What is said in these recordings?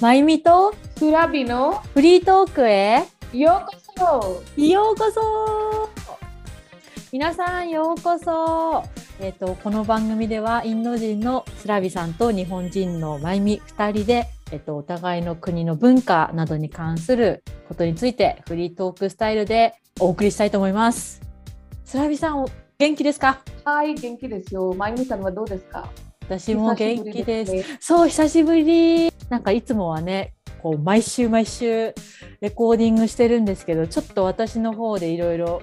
まゆみとスラビのフリートークへようこそ。ようこそ。皆さんようこそ。えっ、とこの番組ではインド人のスラビさんと日本人のまゆみ2人でえっと、お互いの国の文化などに関することについてフリートークスタイルでお送りしたいと思います。スラビさん、お元気ですか？はい、元気ですよ。まゆみさんはどうですか？私も元気です。久しぶりねそう、久しぶり。なんかいつもはね、こう毎週毎週レコーディングしてるんですけど、ちょっと私の方でいろいろ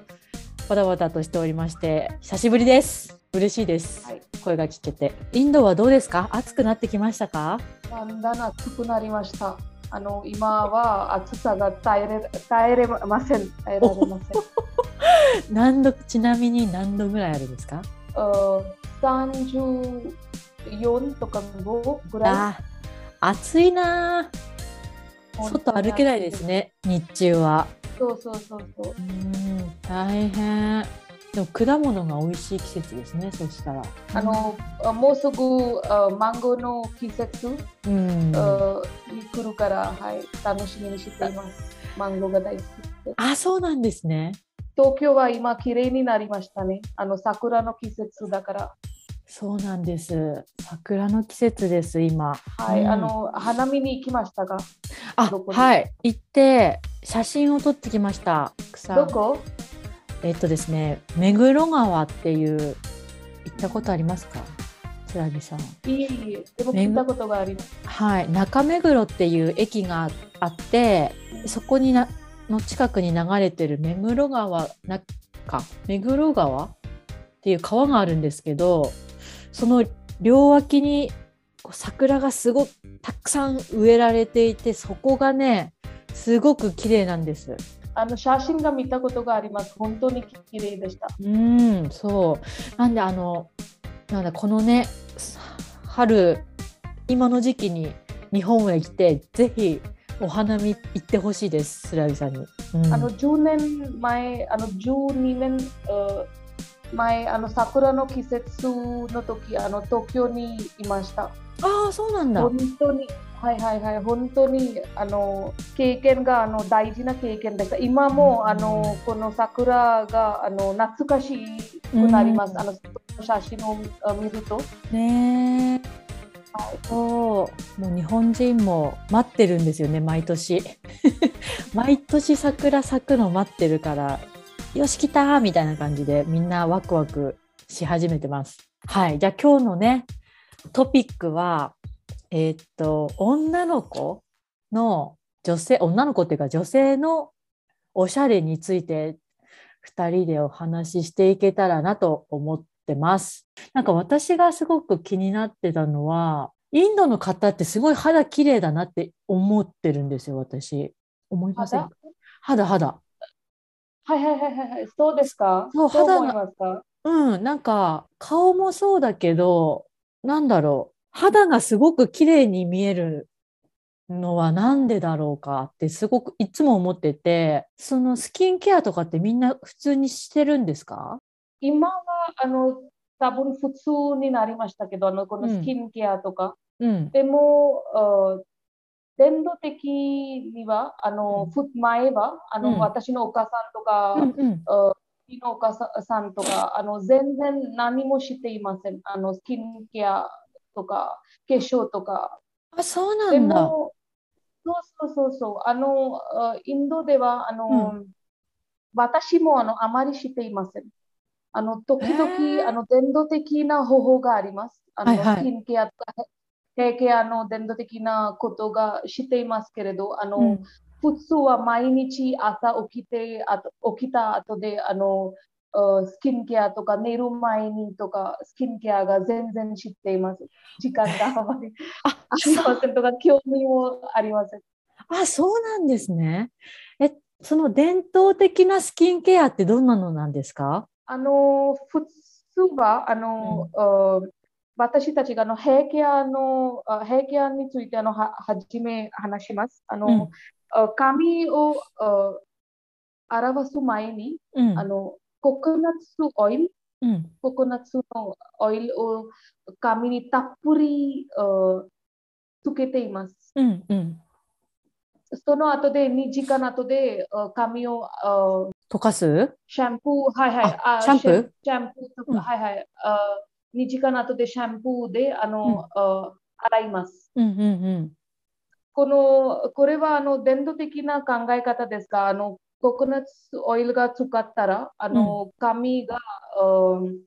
バタバタとしておりまして、久しぶりです。嬉しいです。はい声が聞けて。インドはどうですか？暑くなってきましたか？だんだん暑くなりました。あの今は暑さが耐えれ耐えれません。耐えられません。何度、ちなみに何度ぐらいあるんですか？三十四とか五ぐらい？暑いなー外歩けないです。ね、日中は。そうそうそうそうう。ん、大変。でも果物が美味しい季節ですね、そしたら。あのもうすぐあマンゴーの季節、うん。あに来るから、はい、楽しみにしています。マンゴーが大好き。あ、そうなんですね。東京は今綺麗になりましたね。あの桜の季節だから。そうなんです。桜の季節です、今。はい、うんあの花見に行きましたが、あはい。行って、写真を撮ってきました。草どこ？えっとですね、目黒川っていう、行ったことありますか？つらぎさん。いいいい、でも聞いたことがあります。はい、中目黒っていう駅があってそこになの近くに流れてる目黒川なか目黒川っていう川があるんですけどその両脇にこう桜がすごくたくさん植えられていてそこがねすごく綺麗なんです。あの写真が見たことがあります。本当に綺麗でした。うん、そう。なんであの、なんだこのね、さ春今の時期に日本へ来てぜひお花見行ってほしいです、スラビさんに。うんあの10年前、あの12年あ前、あの桜の季節の時、あの東京にいました。あー、そうなんだ。本当に、はいはいはい、本当にあの経験があの大事な経験でした。今も、うんあのこの桜があの懐かしくなります。うんあの写真をあ見ると。ねえ。そう、もう日本人も待ってるんですよね、毎年。毎年桜咲くの待ってるから、よし来たーみたいな感じでみんなワクワクし始めてます。はい、じゃあ今日のね、トピックは、えーっと、女の子の女性、女の子っていうか女性のおしゃれについて2人でお話ししていけたらなと思ってます。なんか私がすごく気になってたのは、インドの方ってすごい肌綺麗だなって思ってるんですよ、私。思いません肌？肌、肌。はいはいはいはいはい、そうですか？そう肌がうん、なんか顔もそうだけど、なんだろう、肌がすごく綺麗に見えるのはなんでだろうかってすごくいつも思ってて、そのスキンケアとかってみんな普通にしてるんですか？今はあの多分普通になりましたけど、あのこのうん。スキンケアとか。うん。でも、あ伝統的には、あの、うんふ前は、あの、うん私のお母さんとか、うんうん。のお母さんとか、あの、全然何もしていません。あの、スキンケアとか、化粧とか。あ、そうなでんだ。も、そうそうそうそう、あの、あインドでは、あの、私もあのあまりしていません。あの、時へー々、あの、伝統的な方法があります。あの、はいはいスキンケアとか、ヘアケアの伝統的なことがしていますけれど、あの、うん普通は毎日朝起きて、あと起きた後で、あの、あスキンケアとか寝る前にとか、スキンケアが全然知っています。時間があまりあ、ありませんとか、興味もありません。あ、そうなんですね。え、その伝統的なスキンケアってどんなのなんですかあの、普通は、あの、あ私たちがあのヘアケアの、あヘアケアについてあのははじめ話します。あの、うんあ髪をあ表す前に、うんあの、ココナッツオイル、うんココナッツのオイルを髪にたっぷりあつけています。うんうんその後で2時間後であ髪をあ溶かす？シャンプー、はいはい。あシャンプー？シャンプーとか、うんはいはい。あ2時間後でシャンプーであの、あ洗います。うんうんうん。このこれはあの伝統的な考え方ですが、あのココナッツオイルが使ったら、あの髪が、うん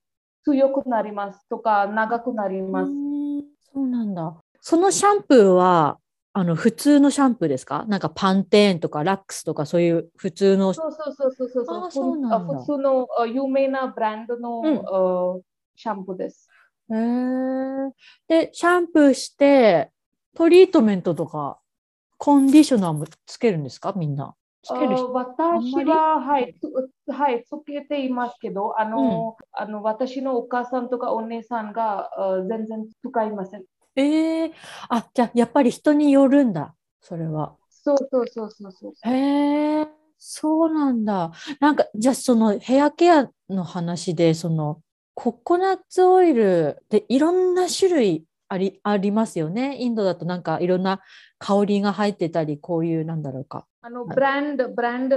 強くなりますとか長くなります。うーんそうなんだ。そのシャンプーはあの普通のシャンプーですか？なんかパンテーンとかラックスとかそういう普通の。そうそうそうそうそうあそう普通のあ有名なブランドの、うんあシャンプーです。へーで、シャンプーしてトリートメントとかコンディショナーもつけるんですか？みんな。つけるあ人。私は、はい、つはい、つけていますけど、あの、あの私のお母さんとかお姉さんがあ全然使いません。ええあ、じゃあやっぱり人によるんだ。それは。そうそうそうそうそう。へえ、そうなんだ。なんか、じゃあそのヘアケアの話で、そのココナッツオイルでいろんな種類あり、ありますよね。インドだとなんかいろんな香りが入ってたり、こういうなんだろうか。あのブランド、ブランド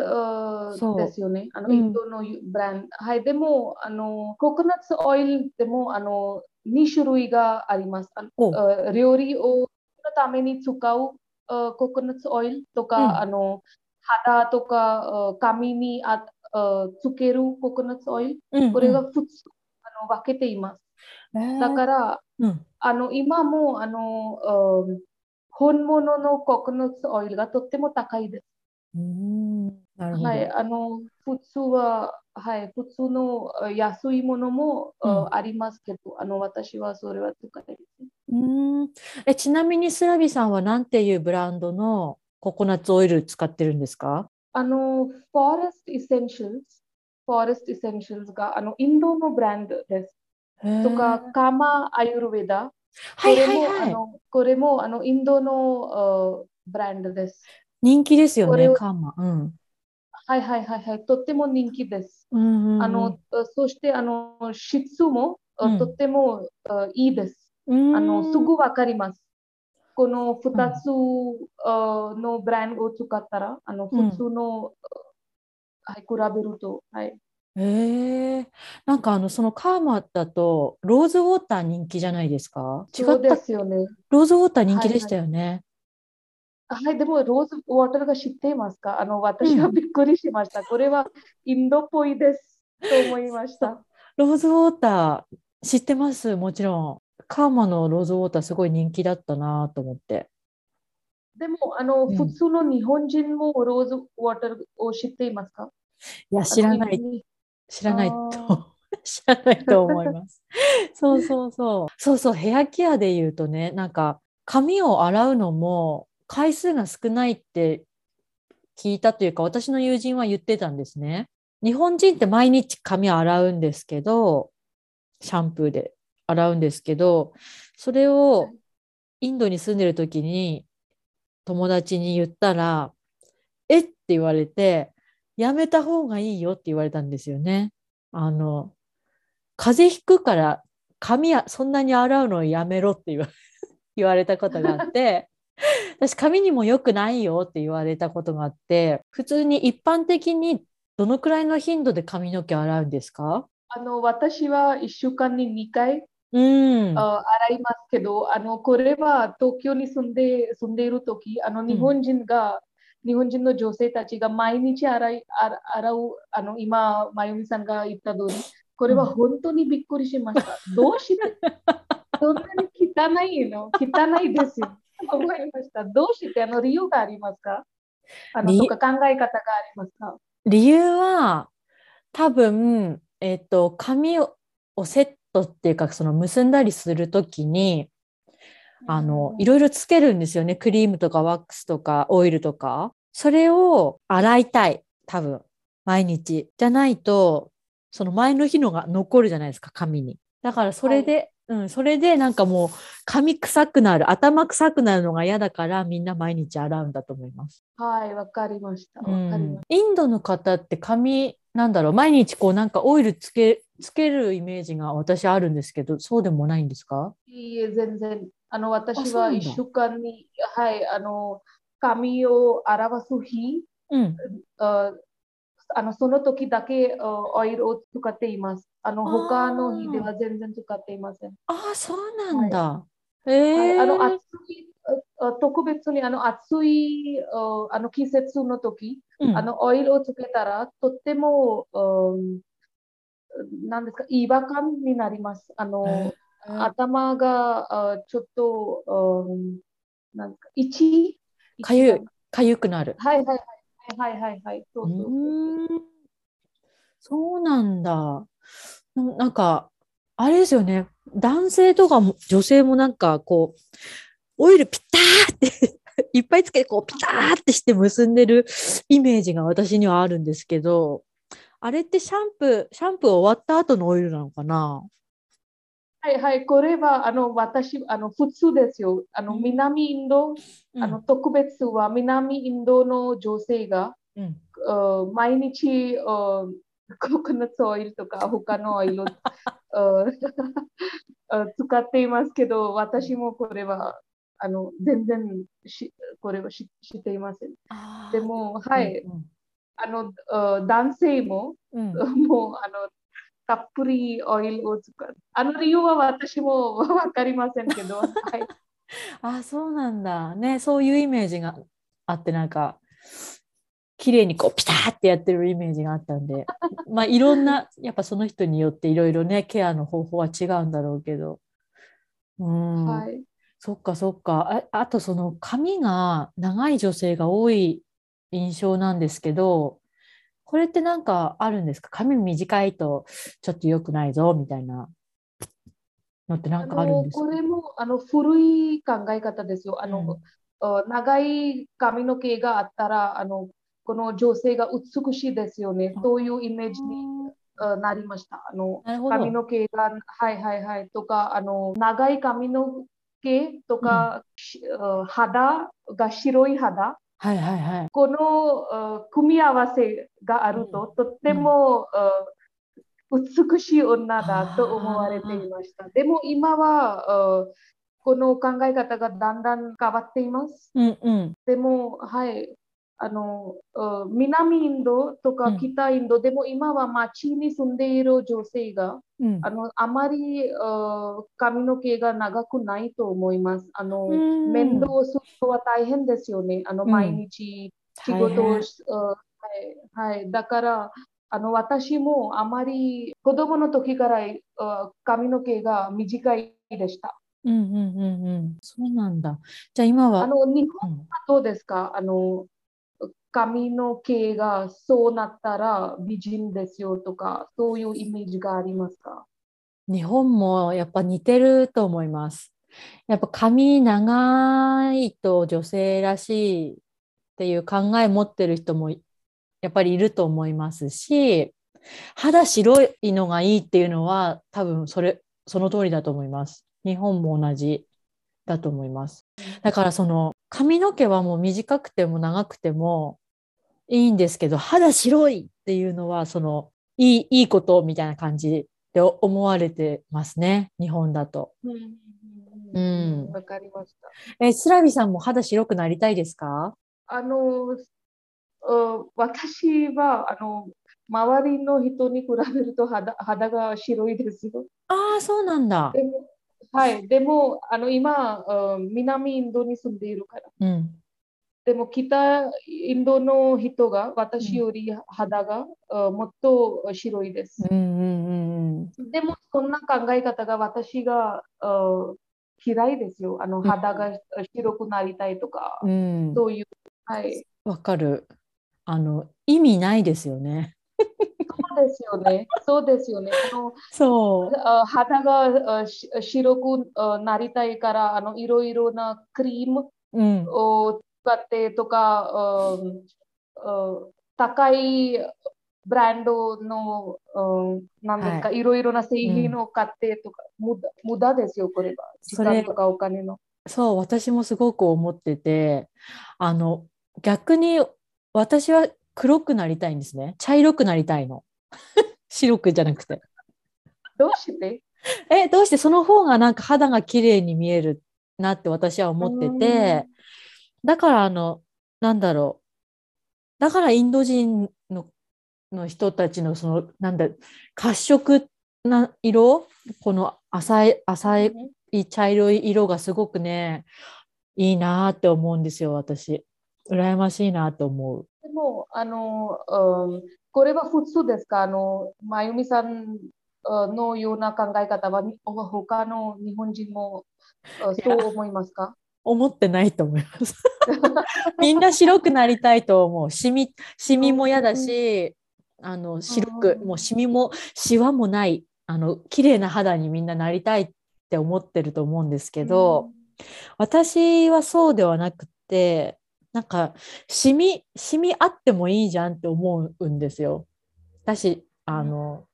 あそうですよね。あのうんインドのブランド。はい、でも、あのココナッツオイルでもあの2種類があります。あの料理をのために使うあココナッツオイルとか、うんあの肌とかあ髪にああつけるココナッツオイル。うんこれが普通、あの分けています。うん、だから、うん、あの今もあのあ本物のココナッツオイルがとっても高いです。うん、あの普通は、はい、普通のあ安いものも、あうんありますけど、あの私はそれは使いです。うん。えちなみにスラビさんは何ていうブランドのココナッツオイル使ってるんですか？あの、 Forest Essential s、Forest Essentials があのインドのブランドです。とか、 Kama Ayurveda。はいはいはい。あのこれもあのインドのあブランドです。人気ですよね、 Kama。うん。はいはいはいはい、とっても人気です。うんうんうんあの、あそしてあの質も、あうんとってもあいいです。うんあのすぐわかります。この2つ、あのブランドを使ったら、あのうん普通の、はい、比べると、はい。へえなんかあのそのカーマだとローズウォーター人気じゃないですか？違った？ですよね。ローズウォーター人気でしたよね。はい、でもローズウォーターが知っていますか？あの私はうんびっくりしました。これはインドっぽいですと思いました。ローズウォーター知ってます？もちろん。カーマのローズウォーターすごい人気だったなと思って。でもあの、うん普通の日本人もローズウォーターを知っていますか？いや知らない知らないあと 知らないと思います。そうそうそう。そうそう、ヘアケアで言うとね、なんか髪を洗うのも回数が少ないって聞いたというか、私の友人は言ってたんですね。日本人って毎日髪洗うんですけど、シャンプーで洗うんですけど、それをインドに住んでる時に友達に言ったら、えって言われて、やめた方がいいよって言われたんですよね。あの、風邪ひくから髪やそんなに洗うのをやめろって言わ れたことがあって、私髪にも良くないよって言われたことがあって、普通に一般的にどのくらいの頻度で髪の毛洗うんですか？あの私は1週間に2回うん。あ洗いますけど、あのこれは東京に住んで住んでいるとき、あの日本人が、日本人の女性たちが毎日洗い洗洗う、あの今、まゆみさんが言った通り、これは本当にびっくりしました。どうして？そんなに汚いの？汚いですよ。思いました。どうして？あの理由がありますか？あの理とか考え方がありますか？理由は多分、えっと、髪をセットっていうかその結んだりするときにあのいろいろつけるんですよね。クリームとかワックスとかオイルとか。それを洗いたい。多分。毎日。じゃないとその前の日のが残るじゃないですか。髪に。だからそれで、うん、それでなんかもう髪臭くなる。頭臭くなるのが嫌だからみんな毎日洗うんだと思います。はい、わかりました。うわかりましんインドの方って髪なんだろう。毎日こうなんかオイルつけつけるイメージが私あるんですけどそうでもないんですか？た。いいえ、全然。あの私は1週間に、はい、あの髪を表す日、うん。ああのその時だけあオイルを使っています。あの他の日では全然使っていません。ああ、そうなんだ。はい、ええあの暑い特別にあの暑いああの季節の時、うんあのオイルをつけたらとっても、うん、なんですか違和感になります。あの、へえ頭があちょっと、うん、なんか itchy かゆい、かゆくなる。はいはいはいはいはいはいそううそうそう。そうなんだ。ななんか、あれですよね。男性とかも女性もなんかこう、オイルピターって いっぱいつけてこうピターってして結んでるイメージが私にはあるんですけど、あれってシャンプー、シャンプー終わった後のオイルなのかな？はいはい、これはあの私あの普通ですよ。あのうん。南インド、うん。あの特別は南インドの女性が、うん。あ毎日あココナッツオイルとか他のオイル 使っていますけど、私もこれはあの全然しこれをし知っていません。でも、はい、うんあのあ男性もうんうん。もうあのたっぷりオイルを使う。あの理由は私も わかりませんけど、はい、あ、そうなんだ。ね、そういうイメージがあって、なんか、綺麗にこうピターってやってるイメージがあったんで、まあいろんな、やっぱその人によっていろいろね、ケアの方法は違うんだろうけど。うん、はい、そっかそっか。あ、あとその髪が長い女性が多い印象なんですけど、これってなんかあるんですか？髪短いとちょっと良くないぞみたいなのってなあんかあるんのですか？これもあの古い考え方ですよ。あの、うんあ長い髪の毛があったらあのこの女性が美しいですよね。そういうイメージにあなりました。あの髪の毛が、はいはいはい、とか、あの長い髪の毛とか、しあ肌が白い肌。はいはいはい。このあ組み合わせがあると、とっても、あ美しい女だと思われていました。でも今はあこの考え方がだんだん変わっています。うんうん。でも、はい、あのあ南インドとかうん北インドでも今は町に住んでいる女性がうんあのあまりあ髪の毛が長くないと思います。あのうん面倒をするのは大変ですよね。あのうん毎日仕事をし、あはいはい、だからあの私もあまり子供の時からあ髪の毛が短いでした。うんうんうんうん。そうなんだ。じゃあ今は、あの日本うんはどうですか？あの髪の毛がそうなったら美人ですよとかそういうイメージがありますか？日本もやっぱ似てると思います。やっぱ髪長いと女性らしいっていう考え持ってる人もやっぱりいると思いますし、肌白いのがいいっていうのは多分それ、その通りだと思います。日本も同じだと思います。だからその髪の毛はもう短くても長くてもいいんですけど、肌白いっていうのはそのいい、いいことみたいな感じで思われてますね、日本だと。うんわかりました。え、スラビさんも肌白くなりたいですか？あの、あ私はあの周りの人に比べると肌肌が白いですよ。ああ、そうなんだ。でも、はい、でもあの今あ、南インドに住んでいるから。うん。でも北インドの人が私より肌が、あもっと白いです。うんうんうんうん。でもそんな考え方が私があ嫌いですよ。あの肌が白くなりたいとか、うん。そういう。はい。わかる。あの、意味ないですよね。そうですよね。そうですよね。あのそあ肌が白くあなりたいからあのいろいろなクリームう。うん。を使ってとかああ高いブランドのあなんですか、、はいろいろな製品を買ってとか、無駄無駄ですよ、これは。時間とかお金の。そう、私もすごく思ってて、あの、逆に私は黒くなりたいんですね。茶色くなりたいの。白くじゃなくて。どうして？え、どうしてその方がなんか肌が綺麗に見えるなって私は思ってて、だからあの、なんだろう。だからインド人のの人たちのそのなんだ褐色な色この浅い浅い茶色い色がすごくねいいなって思うんですよ私。羨ましいなと思うでもあの、うん、これは普通ですか？あのまゆみさんのような考え方は他の日本人もそう思いますか？思ってないと思います。みんな白くなりたいと思う。シミシミも嫌だしあの白くもうシミもシワもない。あの綺麗な肌にみんななりたいって思ってると思うんですけど、うん、私はそうではなくてなんかシミシミあってもいいじゃんって思うんですよ。私あの、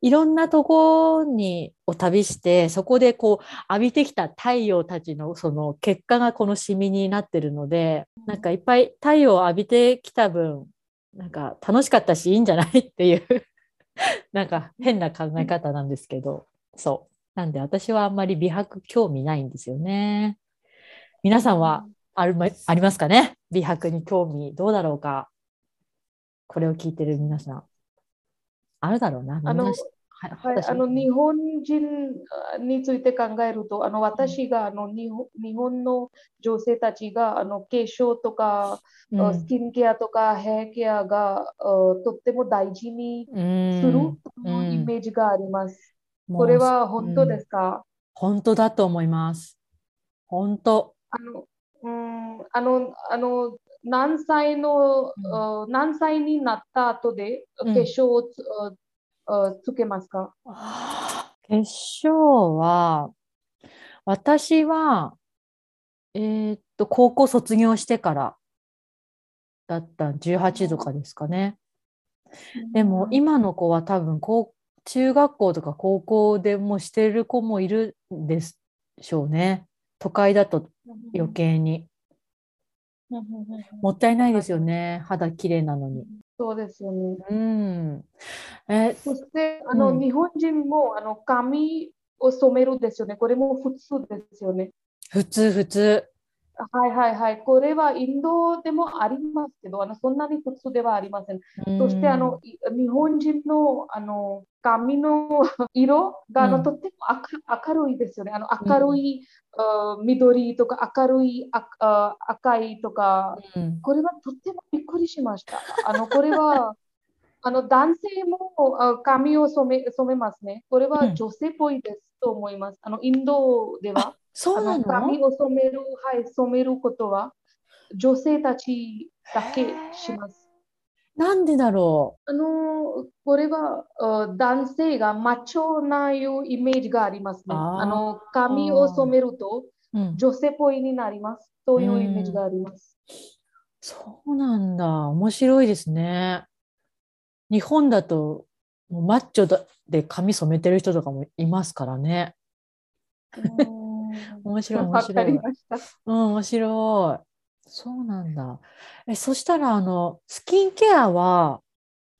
いろんなとこにを旅してそこでこう浴びてきた太陽たちのその結果がこのシミになってるのでなんかいっぱい太陽を浴びてきた分なんか楽しかったしいいんじゃない？っていう なんか変な考え方なんですけど、そう。なんで私はあんまり美白興味ないんですよね。皆さんはあるありますかね？美白に興味どうだろうか？これを聞いてる皆さん。あるだろうな。あのはい、あの日本人について考えると、あの私があの日本日本の女性たちがあの化粧とか、うん、スキンケアとかヘアケアがとっても大事にするというイメージがあります。うん、これは本当ですか、本当だと思います。本当。あの、うん、あの、あの、何歳の、うん、何歳になった後で化粧を、つけますか？化粧は、私は、えー、っと、高校卒業してからだった18とかですかね。でも今の子は多分高中学校とか高校でもしてる子もいるんでしょうね。都会だと余計に。もったいないですよね。肌綺麗なのに。そうですよね。うん。えそしてあの、うん、日本人もあの髪を染めるんですよね。これも普通ですよね。普通普通。はいはいはい。これはインドでもありますけど、あのそんなに普通ではありません。そしてあの日本人のあの髪の 色があの、とっても明るいですよね。あの明るい、うん、緑とか明るい赤赤いとか、うん、これはとってもびっくりしました。あのこれは あの男性も髪を染め染めますね。これは女性っぽいですと思います。あのインドでは。そうなの？髪を染める、はい、染めることは？女性たちだけします。なんでだろう？あのこれは男性がマチョないうイメージがありますね。あの髪を染めると女性っぽいになります。そういうイメージがあります。そうなんだ。面白いですね。日本だとマッチョで髪染めてる人とかもいますからね。面白い、面白い。うん、面白い。そうなんだ。え、そしたら、あの、スキンケアは、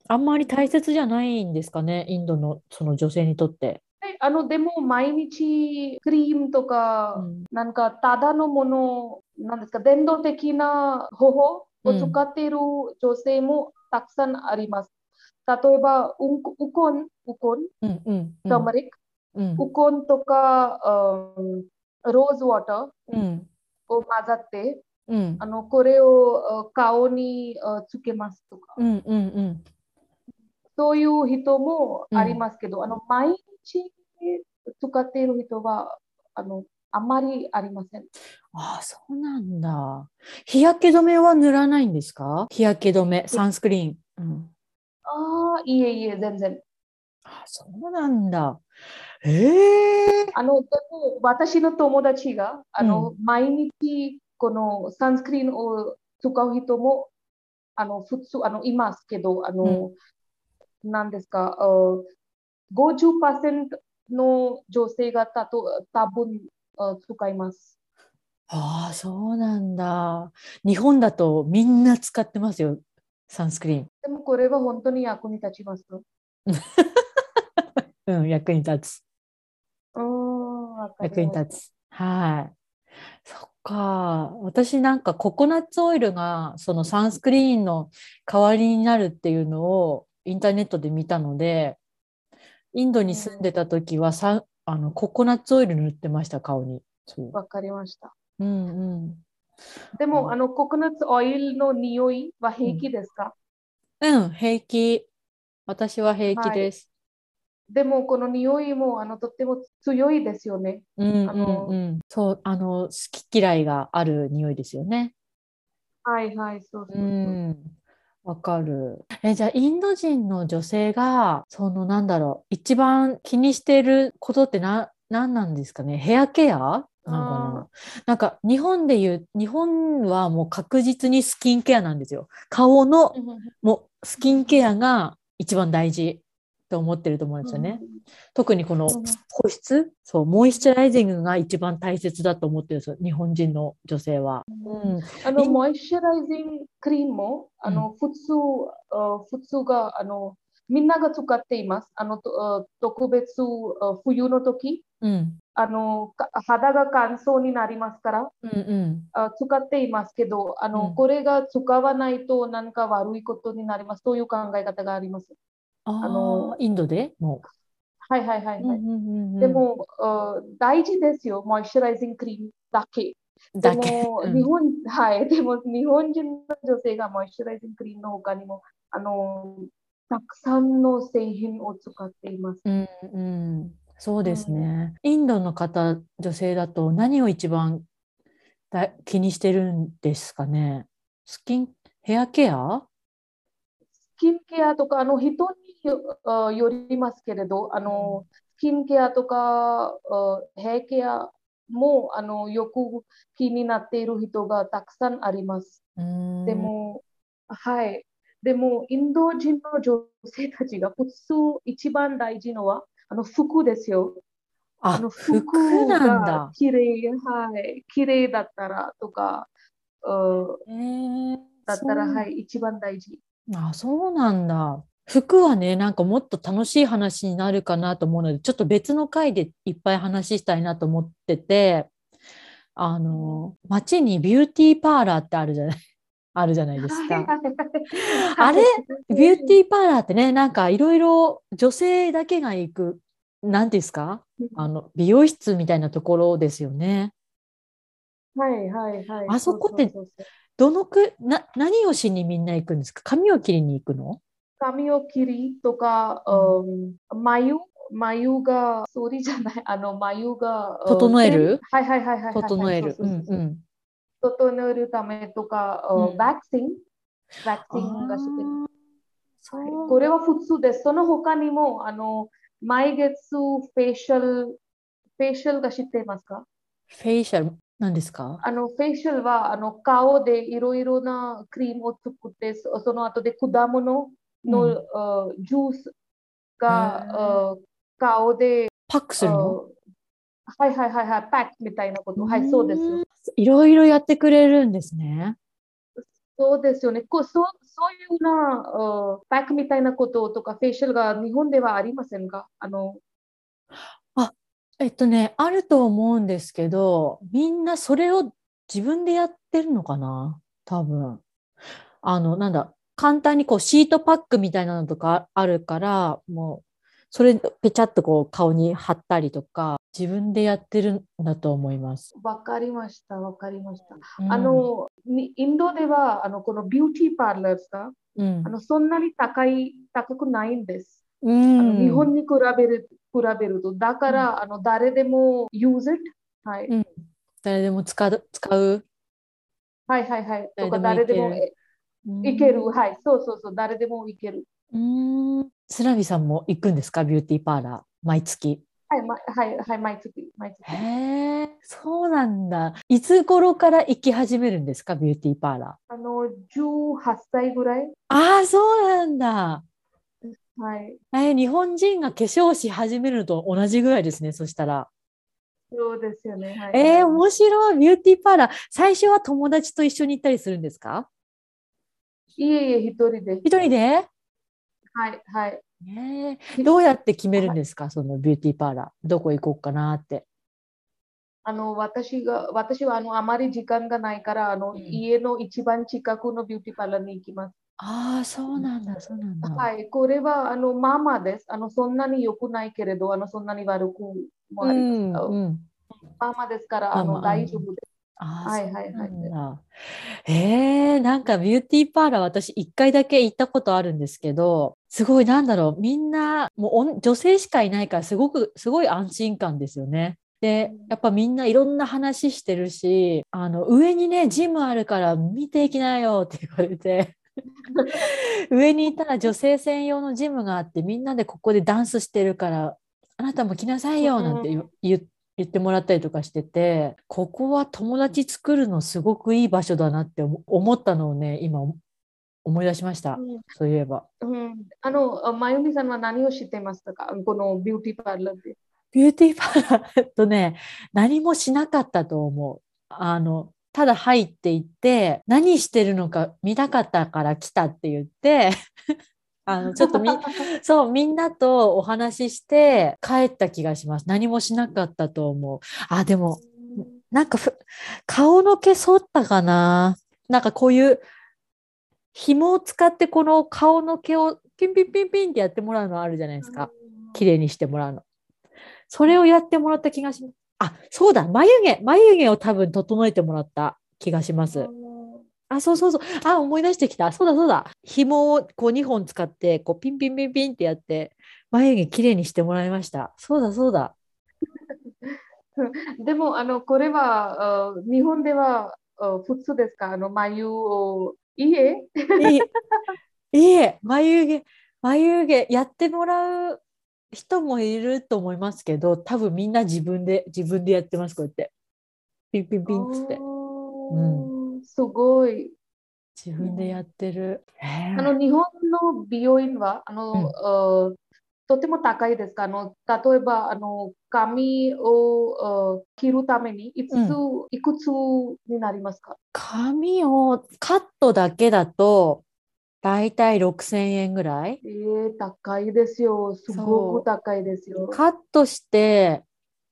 あんまり大切じゃないんですかね、インドのその女性にとって。あのでも毎日クリームとか、うん、なんかただのもの、なんですか、伝統的な方法を使っている女性もたくさんあります。例えば、ウコン、ウコン、うんうん、ターマリック、うん、ウコンとか、うんローズウォーターを混ざって、うん、あのこれを顔につけますとか、うんうんうん、そういう人もありますけど、うん、あの毎日使っている人はあのあまりありません。ああ、そうなんだ。日焼け止めは塗らないんですか日焼け止め、サンスクリーン。うん、ああ、いえいえ、全然。あそうなんだ。えー、あの私の友達があの、うん、毎日このサンスクリーンを使う人もあの普通あのいますけど、あの、うん、なんですか、uh, 50%の女性がたと多分、uh, 使います。ああ、そうなんだ。日本だとみんな使ってますよ、サンスクリーン。でもこれは本当に役に立ちます。うん、役に立つ。役に立つ。はい。そっか。私なんかココナッツオイルがそのサンスクリーンの代わりになるっていうのをインターネットで見たので、インドに住んでた時はさあのココナッツオイル塗ってました、顔に。わかりました。うんうん。でも、あの、ココナッツオイルの匂いは平気ですか、うん、平気。私は平気です。でも、この匂いも、あの、とっても強いですよね。うんうあのんうん。そう、あの、好き嫌いがある匂いですよね。はいはい、そうそううそう。ん。わかる。え、じゃあ、インド人の女性が、その、なんだろう、一番気にしてることってな、何なんですかね？ヘアケア？なな？なんか、日本で言う、日本はもう確実にスキンケアなんですよ。顔の、もう、スキンケアが一番大事と思ってると思うんですよね。特にこのうん保湿、そう、モイスチャライジングが一番大切だと思ってるんですよ。日本人の女性は。うん。あの、モイスチャライジングクリームも、あの、普通、あ普通が、あの、みんなが使っています。あの、特別、あ冬の時、うん。あの、か肌が乾燥になりますから、うんうん。あ使っていますけど、あの、うんこれが使わないと何か悪いことになりますという考え方があります。ああのあ、インドで？もはいはいはい、う。はい。うんうんうんうんでも、あ大事ですよ、モイスチャライジングクリームだけ。で。も、うん日本、はい、でも日本人の女性がモイスチャライジングクリームの他にも、あの、たくさんの製品を使っています。うんうん、そうですね。インドの方、女性だと何を一番だ気にしてるんですかね？スキン、ヘアケア？スキンケアとか、あの、人によりますけれど、あの、スキンケアとか、あヘアケアも、あの、よく気になっている人がたくさんあります。でも、はい。でも、インド人の女性たちが普通一番大事のは、あの服ですよ。ああ、の服服がなんだ。綺麗、はい。綺麗だったらとか、うんえーだったら、はい、一番大事。あ、そうなんだ。服はね、なんかもっと楽しい話になるかなと思うので、ちょっと別の回でいっぱい話したいなと思ってて、あの、街にビューティーパーラーってあるじゃない、あるじゃないですか。あれ ビューティーパーラーってね、なんかいろいろ女性だけが行く、なんですかあの、美容室みたいなところですよね。はいはいはい。あそこってどのく、な、何をしにみんな行くんですか？髪を切りに行くの？髪を切りとか、ううん、眉、眉が、 sorry じゃない、あの、眉が、うん整える？はいはいはいはいはい。整える。整えるためとか、うんうん、 waxing、waxing がしてる。これは普通です。その他にも、あの、毎月フェイシャル、フェイシャルが知っていますか？フェイシャル、何ですか？あの、フェイシャルは、あの、顔でいろいろなクリームを作って、そその後で果物の、うんあジュースへが、あ顔で、パックするの？あはいはいはいはい、パックみたいなこと。はい、そうですよ。いろいろやってくれるんですね。そうですよね。こうそうそういうな、あパックみたいなこととか、フェイシャルが日本ではありませんか？あの、えっとね、あると思うんですけど、みんなそれを自分でやってるのかな？多分。あの、なんだ、簡単にこうシートパックみたいなのとかあるから、もう、それペチャッとこう顔に貼ったりとか、自分でやってるんだと思います。わかりました、わかりました。うんあ、の、にインドでは、あの、このビューティーパーラーが、うんあの、そんなに高い、高くないんです。うん、日本に比べる、比べると。だから、あの、誰でも use it？はい。うん誰でも使う、使う。はいはいはい。とか、誰誰でもでもいけえいける。はい。そうそうそう。誰でもいける。うん。スラビさんも行くんですか？ビューティーパーラー。毎月。はい、ま、はい、はい、毎月、毎月。へえ、そうなんだ。いつ頃から行き始めるんですか？ビューティーパーラー。あの、18歳ぐらい。ああ、そうなんだ。はい。えー日本人が化粧し始めるのと同じぐらいですね、そしたら。そうですよね。はい。えー、面白い。 beauty parlor。最初は友達と一緒に行ったりするんですか？いえいえ、一人で。一人で？はい、はい。ねえどうやって決めるんですか？その beauty parlor。どこ行こうかなって。あの私が私はあのあまり時間がないからあの、うん家の一番近くの beauty parlor に行きます。ああ、そうなんだ、そうなんだ。はい、これはあのまあまあです。あのそんなに良くないけれど、あのそんなに悪くもありうん、ます。うん。ママですからあの大丈夫です。ああ、はいはいはい。えー、なんかビューティーパーラー私一回だけ行ったことあるんですけど、すごいなんだろう、みんなもう女性しかいないからすごく、すごい安心感ですよね。で、やっぱみんないろんな話してるし、あの上にね、ジムあるから見ていきなよって言われて。上にいたら女性専用のジムがあってみんなでここでダンスしてるからあなたも来なさいよなんて言う言言ってもらったりとかしててここは友達作るのすごくいい場所だなって思思ったのをね今思い出しましたうんそういえば。うん、あの、まゆみさんは何を知ってましたか？このビューティーパーラーで。ビューティーパーラーとね何もしなかったと思う。あのただ入っていって何してるのか見たかったから来たって言って あのちょっとみそうみんなとお話しして帰った気がします。何もしなかったと思う。あでもなんかふ顔の毛剃ったかな？なんかこういう紐を使ってこの顔の毛をピンピンピンピンってやってもらうのあるじゃないですか。綺麗にしてもらうの。それをやってもらった気がします。あ、そうだ、眉毛、眉毛を多分整えてもらった気がします。あ、そうそうそう。あ、思い出してきた。そうだそうだ。紐をこう2本使って、こうピンピンピンピンってやって、眉毛きれいにしてもらいました。そうだそうだ。でも、あの、これは、あ日本ではあ普通ですか？あの、眉を、いいえ？いいえ、眉毛、眉毛やってもらう人もいると思いますけど、多分みんな自分で、自分でやってます、こうやって。ピンピンピンっつって。おーすごい。自分でやってる。あの、日本の美容院は、あの、あとても高いですか？あの、例えば、あの、髪をあ切るために、いつ、いくつになりますか？髪をカットだけだと、だいたい6000円ぐらい。えー、高いですよ。すごく高いですよ。カットして、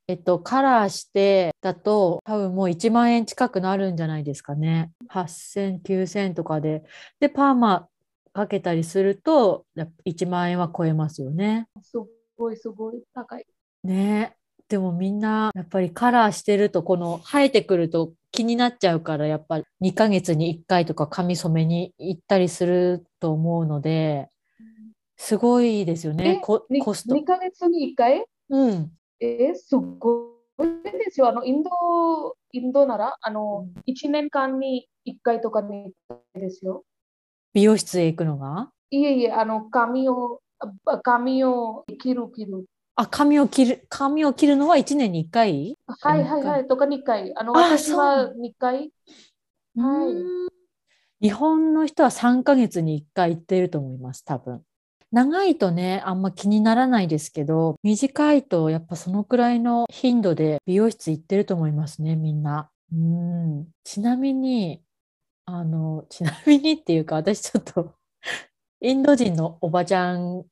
えっと、カラーしてだと多分もう1万円近くなるんじゃないですかね。8000、9000とかで。で、パーマかけたりするとやっぱ1万円は超えますよね。すごい、すごい高い。ねでもみんなやっぱりカラーしてるとこの生えてくると気になっちゃうからやっぱり2ヶ月に1回とか髪染めに行ったりすると思うのですごいですよね。ココスト。2ヶ月に1回？うん。えー、すごいですよ。あの、インド、インドなら、あの、1年間に1回とかに1回ですよ。美容室へ行くのが？いえいえ、あの、髪を、あ髪を切る、切る。あ、髪を切る、髪を切るのは1年に1回？はいはいはい、とか2回。あの、あ私は2回。はい日本の人は3ヶ月に1回行ってると思います、多分。長いとね、あんま気にならないですけど、短いとやっぱそのくらいの頻度で美容室行ってると思いますね、みんな。うん。ちなみに、あの、ちなみにっていうか、私ちょっとインド人のおばちゃん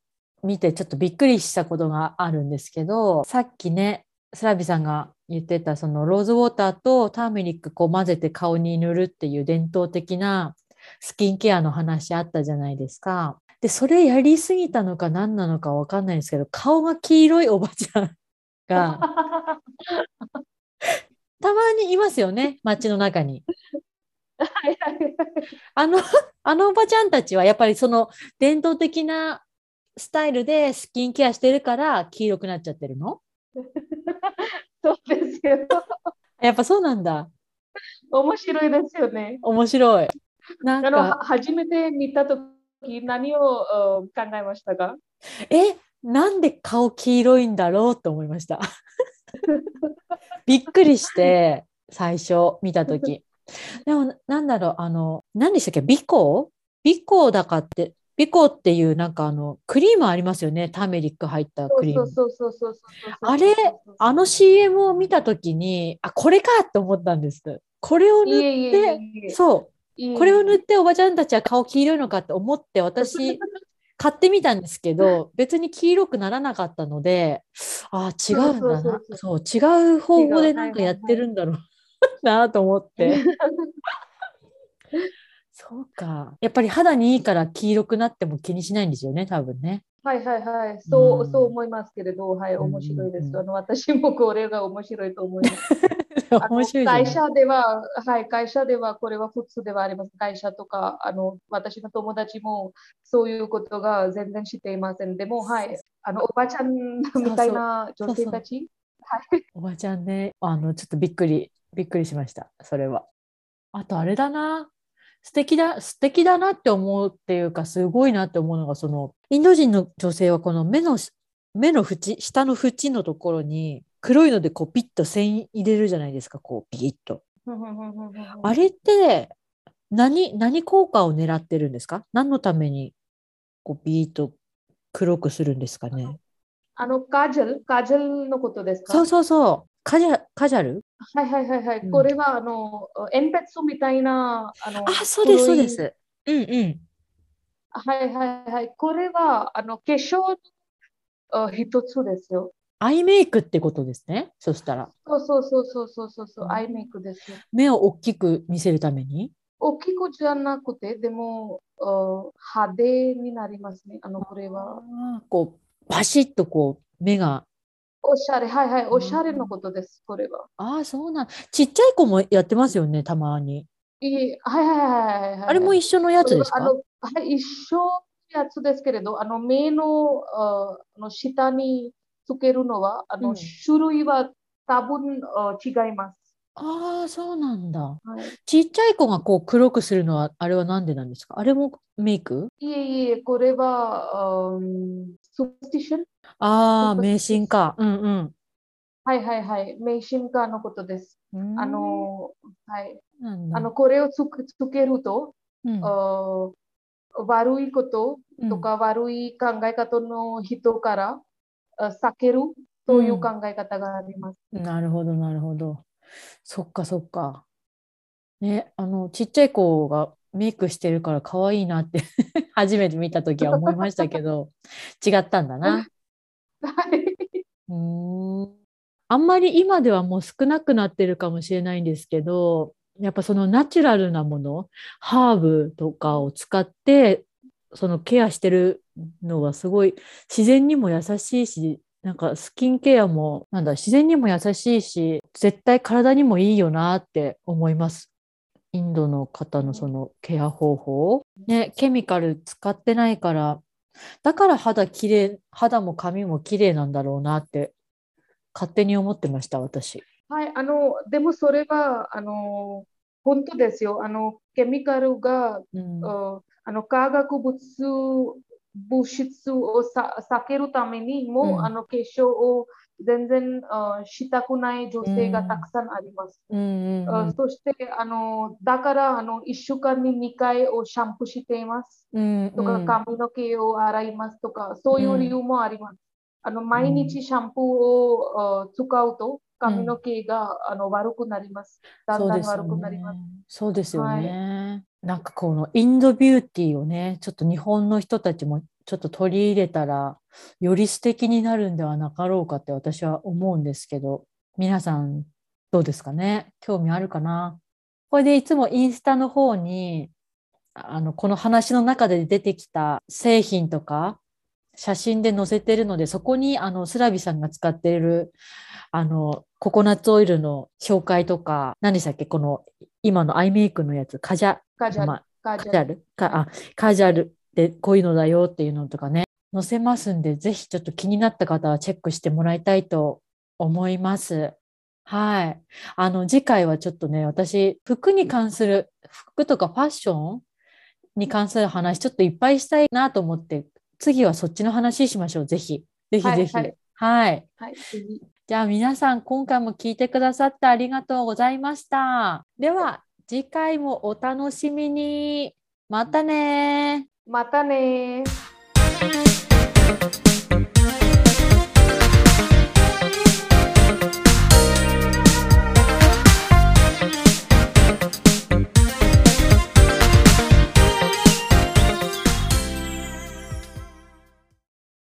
見てちょっとびっくりしたことがあるんですけど、さっきね、スラビさんが言ってたそのローズウォーターとターメリックこう混ぜて顔に塗るっていう伝統的なスキンケアの話あったじゃないですか。で、それやりすぎたのか何なのかわかんないんですけど、顔が黄色いおばちゃんが たまにいますよね、街の中に。あの、あのおばちゃんたちはやっぱりその伝統的なスタイルでスキンケアしてるから黄色くなっちゃってるの？そうですよ。やっぱそうなんだ。面白いですよね。面白い。なんあの、初めて見たとき、何をうん考えましたか？え、なんで顔黄色いんだろうと思いました。びっくりして、最初見たとき。でも、なんだろう、あの、何でしたっけ、ビコビコだかって、ビコっていうなんかあの、クリームありますよね。ターメリック入ったクリーム。そうそうそうそうそうそうあれあの CM を見たときに、あ、これかと思ったんです。これを塗っいえいえいえいえ。そう、これを塗っておばちゃんたちは顔黄色いのかって思って私 買ってみたんですけど別に黄色くならなかったのであ違うんだな。そう違う方法でなんかやってるんだろう。なと思って。そうか。やっぱり肌にいいから黄色くなっても気にしないんですよね、多分ね。はいはいはい。そう、うんそう思いますけれど、はい、面白いです。うんあの私もこれが面白いと思います。面白い会社では、はい、会社ではこれは普通ではあります。会社とか、あの私の友達もそういうことが全然していません。でも、はい、あのおばちゃんみたいな女性たち、おばちゃんね、あの、ちょっとびっくり、びっくりしました、それは。あと、あれだな。素敵だ、素敵だなって思うっていうか、すごいなって思うのが、その、インド人の女性はこの目の、目の縁、下の縁のところに、黒いのでこうピッと線入れるじゃないですか、こうピッと。あれって何、何効果を狙ってるんですか？何のためにこうビーッと黒くするんですかね？あの、カジュル、カジュルのことですかそうそうそう。カジャカジャル？はいはいはいはい。うんこれは、あの、鉛筆みたいな、あの、あ、そうです、そうです。うんうん。はいはいはい。これは、あの、化粧のあ一つですよ。アイメイクってことですね？そしたら。そうそうそうそうそうそうアイメイクですよ。目を大きく見せるために？大きくじゃなくて、でも、あ派手になりますね。あの、これは。こう、バシッとこう、目が。おしゃれ、はいはい、おしゃれのことです、これは。ああ、そうなん。ちっちゃい子もやってますよね、たまに。いい、はいはいはいはいはい。あれも一緒のやつですか？あの、はい、一緒のやつですけれど、あの、目の、ああの下につけるのは、あの、うん種類は多分あ違います。ああ、そうなんだ。はい、ちっちゃい子がこう黒くするのは、あれはなんでなんですか？あれもメイク？いえいえ、これは、あスースティションああ、迷信か。うんうん。はいはいはい、迷信家のことです。あ、の、はい、あの、これをつくつけると、うんあ悪いこととか悪い考え方の人からあ避けるという考え方があります。なるほど、なるほど。そっか、そっか。ね、あの、ちっちゃい子がメイクしてるから可愛いなって 初めて見たときは思いましたけど、違ったんだな。はい。うーん。あんまり今ではもう少なくなってるかもしれないんですけど、やっぱそのナチュラルなもの、ハーブとかを使って、そのケアしてるのはすごい自然にも優しいし、なんかスキンケアも、なんだ、自然にも優しいし、絶対体にもいいよなって思います。インドの方のそのケア方法。ね、ケミカル使ってないから、だから肌きれい、肌も髪も綺麗なんだろうなって勝手に思ってました、私。はい、あの、でもそれは、あの、本当ですよ。あの、ケミカルが、うん、ああの、化学物物質をさ避けるためにも、うんあの、化粧を全然あしたくない女性がたくさんあります。うんうんうんあそして、あの、だから、あの、1週間に2回をシャンプーしています。うんとか、うん髪の毛を洗いますとか、そういう理由もあります。あの、毎日シャンプーをあ使うと、髪の毛が、あの悪くなります。だんだん悪くなります。ね。そうですよはいね。なんかこのインドビューティーをね、ちょっと日本の人たちもちょっと取り入れたら、より素敵になるんではなかろうかって私は思うんですけど、皆さんどうですかね？興味あるかな？これでいつもインスタの方に、あの、この話の中で出てきた製品とか、写真で載せてるので、そこに、あの、スラビさんが使っている、あの、ココナッツオイルの紹介とか、何でしたっけ？この、今のアイメイクのやつ、カジャ、カジュアルまあカジュアル？か、あ、カジュアルでこういうのだよっていうのとかね、載せますんで、ぜひちょっと気になった方はチェックしてもらいたいと思います。はい。あの、次回はちょっとね、私、服に関する、服とかファッションに関する話、ちょっといっぱいしたいなと思って、次はそっちの話しましょう。ぜひ。ぜひぜひ。はいはいはい。じゃあ皆さん、今回も聞いてくださってありがとうございました。では、次回もお楽しみに。またねまたねー。